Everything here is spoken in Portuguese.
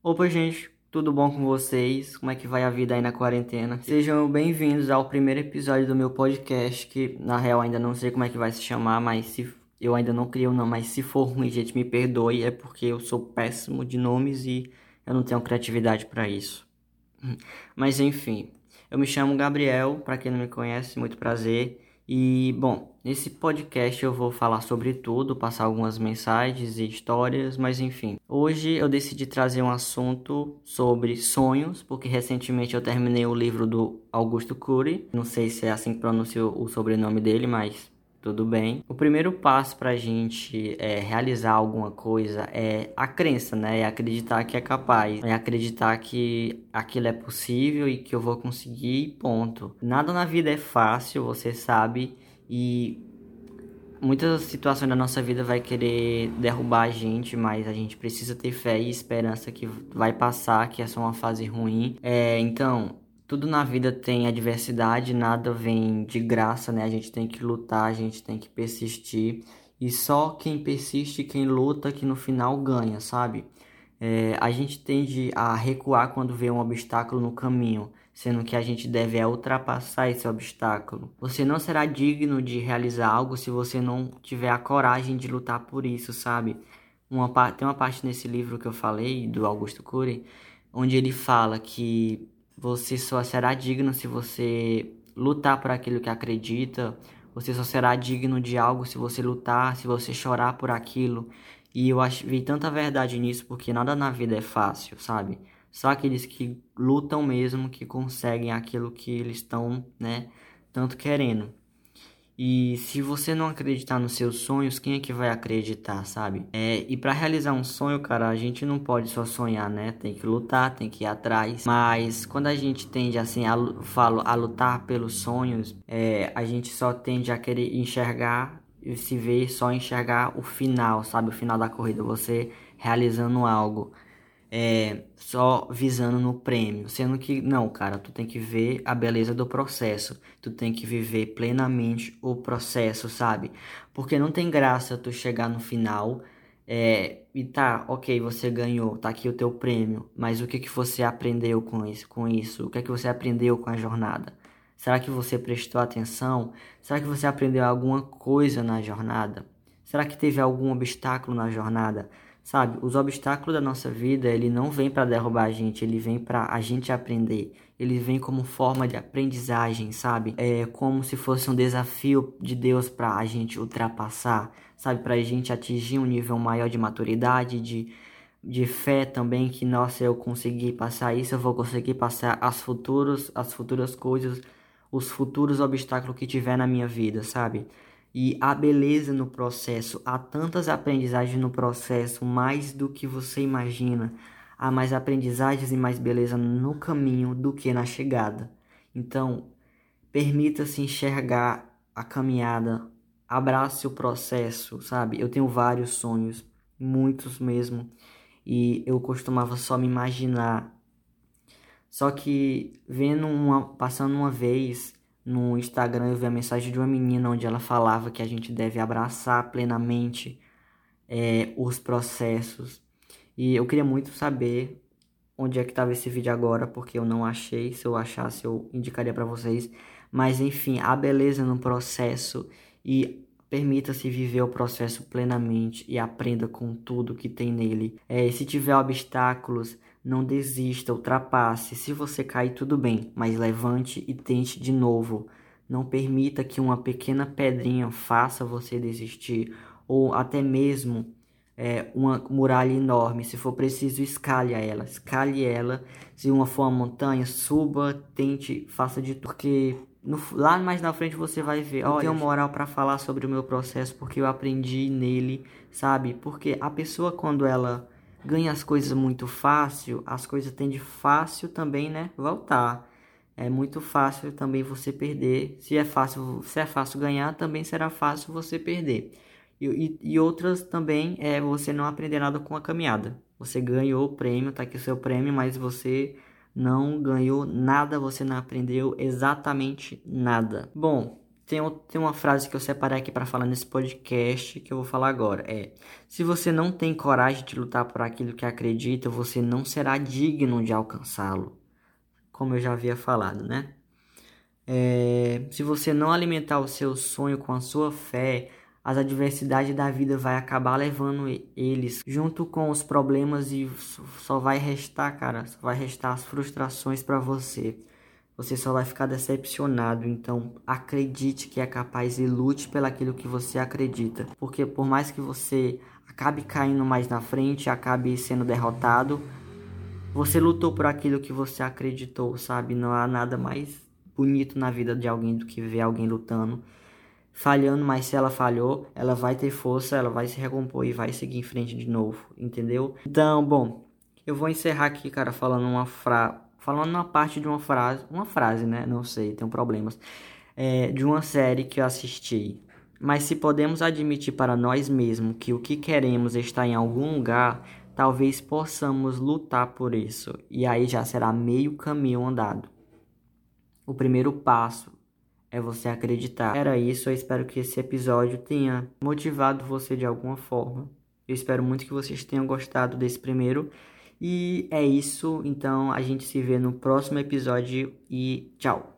Opa, gente, tudo bom com vocês? Como é que vai a vida aí na quarentena? Sejam bem-vindos ao primeiro episódio do meu podcast, que na real ainda não sei como é que vai se chamar, mas se eu ainda não criei o nome, mas se for ruim, gente, me perdoe, é porque eu sou péssimo de nomes e eu não tenho criatividade para isso. Mas enfim, eu me chamo Gabriel, para quem não me conhece, muito prazer. E, bom, nesse podcast eu vou falar sobre tudo, passar algumas mensagens e histórias, mas enfim. Hoje eu decidi trazer um assunto sobre sonhos, porque recentemente eu terminei o livro do Augusto Cury. Não sei se é assim que pronuncia o sobrenome dele, mas tudo bem. O primeiro passo para a gente é, realizar alguma coisa é a crença, né? É acreditar que é capaz, é acreditar que aquilo é possível e que eu vou conseguir, ponto. Nada na vida é fácil, você sabe, e muitas situações da nossa vida vai querer derrubar a gente, mas a gente precisa ter fé e esperança que vai passar, que é só uma fase ruim. É, então, tudo na vida tem adversidade, nada vem de graça, né? A gente tem que lutar, a gente tem que persistir. E só quem persiste, quem luta, que no final ganha, sabe? É, a gente tende a recuar quando vê um obstáculo no caminho, sendo que a gente deve é ultrapassar esse obstáculo. Você não será digno de realizar algo se você não tiver a coragem de lutar por isso, sabe? Uma, tem uma parte nesse livro que eu falei, do Augusto Cury, onde ele fala que você só será digno se você lutar por aquilo que acredita. Você só será digno de algo se você lutar, se você chorar por aquilo. E eu vi tanta verdade nisso porque nada na vida é fácil, sabe? Só aqueles que lutam mesmo que conseguem aquilo que eles estão, né, tanto querendo. E se você não acreditar nos seus sonhos, quem é que vai acreditar, sabe? É, e para realizar um sonho, cara, a gente não pode só sonhar, né? Tem que lutar, tem que ir atrás. Mas quando a gente tende, assim, a, falo, a lutar pelos sonhos, é, a gente só tende a querer enxergar e se ver só enxergar o final, sabe? O final da corrida, você realizando algo é, só visando no prêmio, sendo que não, cara, tu tem que ver a beleza do processo, tu tem que viver plenamente o processo, sabe? Porque não tem graça tu chegar no final é, e tá, ok, você ganhou, tá aqui o teu prêmio, mas o que que você aprendeu com isso? Com isso? O que é que você aprendeu com a jornada? Será que você prestou atenção? Será que você aprendeu alguma coisa na jornada? Será que teve algum obstáculo na jornada? Sabe, os obstáculos da nossa vida, ele não vem para derrubar a gente, ele vem para a gente aprender. Ele vem como forma de aprendizagem, sabe? É como se fosse um desafio de Deus para a gente ultrapassar, sabe? Para a gente atingir um nível maior de maturidade, de, de fé também que nossa, eu consegui passar isso, eu vou conseguir passar as futuros, as futuras coisas, os futuros obstáculos que tiver na minha vida, sabe? E a beleza no processo. Há tantas aprendizagens no processo, mais do que você imagina. Há mais aprendizagens e mais beleza no caminho do que na chegada. Então, permita-se enxergar a caminhada, abrace o processo, sabe? Eu tenho vários sonhos, muitos mesmo, e eu costumava só me imaginar. Só que vendo uma, passando uma vez no Instagram eu vi a mensagem de uma menina onde ela falava que a gente deve abraçar plenamente é, os processos. E eu queria muito saber onde é que estava esse vídeo agora, porque eu não achei. Se eu achasse, eu indicaria para vocês. Mas enfim, a beleza no processo e permita-se viver o processo plenamente e aprenda com tudo que tem nele. É, se tiver obstáculos, não desista, ultrapasse. Se você cair, tudo bem, mas levante e tente de novo. Não permita que uma pequena pedrinha faça você desistir, ou até mesmo é, uma muralha enorme. Se for preciso, escale ela, escale ela. Se uma for uma montanha, suba, tente, faça de tudo. Porque no, lá mais na frente você vai ver. Eu tenho moral para falar sobre o meu processo porque eu aprendi nele, sabe? Porque a pessoa, quando ela ganha as coisas muito fácil, as coisas tendem fácil também, né? Voltar. É muito fácil também você perder. Se é fácil, se é fácil ganhar, também será fácil você perder. E, e, e outras também é você não aprender nada com a caminhada. Você ganhou o prêmio, tá aqui o seu prêmio, mas você não ganhou nada, você não aprendeu exatamente nada. Bom, tem, tem uma frase que eu separei aqui para falar nesse podcast que eu vou falar agora. É: se você não tem coragem de lutar por aquilo que acredita, você não será digno de alcançá-lo. Como eu já havia falado, né? É, se você não alimentar o seu sonho com a sua fé, as adversidades da vida vai acabar levando eles junto com os problemas e só vai restar, cara, só vai restar as frustrações para você você só vai ficar decepcionado. Então, acredite que é capaz e lute pelaquilo que você acredita. Porque por mais que você acabe caindo mais na frente, acabe sendo derrotado, você lutou por aquilo que você acreditou, sabe? Não há nada mais bonito na vida de alguém do que ver alguém lutando, falhando, mas se ela falhou, ela vai ter força, ela vai se recompor e vai seguir em frente de novo, entendeu? Então, bom, eu vou encerrar aqui, cara, falando uma frase falando uma parte de uma frase, uma frase, né? Não sei, tenho problemas. É, de uma série que eu assisti. Mas se podemos admitir para nós mesmos que o que queremos está em algum lugar, talvez possamos lutar por isso. E aí já será meio caminho andado. O primeiro passo é você acreditar. Era isso, eu espero que esse episódio tenha motivado você de alguma forma. Eu espero muito que vocês tenham gostado desse primeiro e é isso, então a gente se vê no próximo episódio e tchau!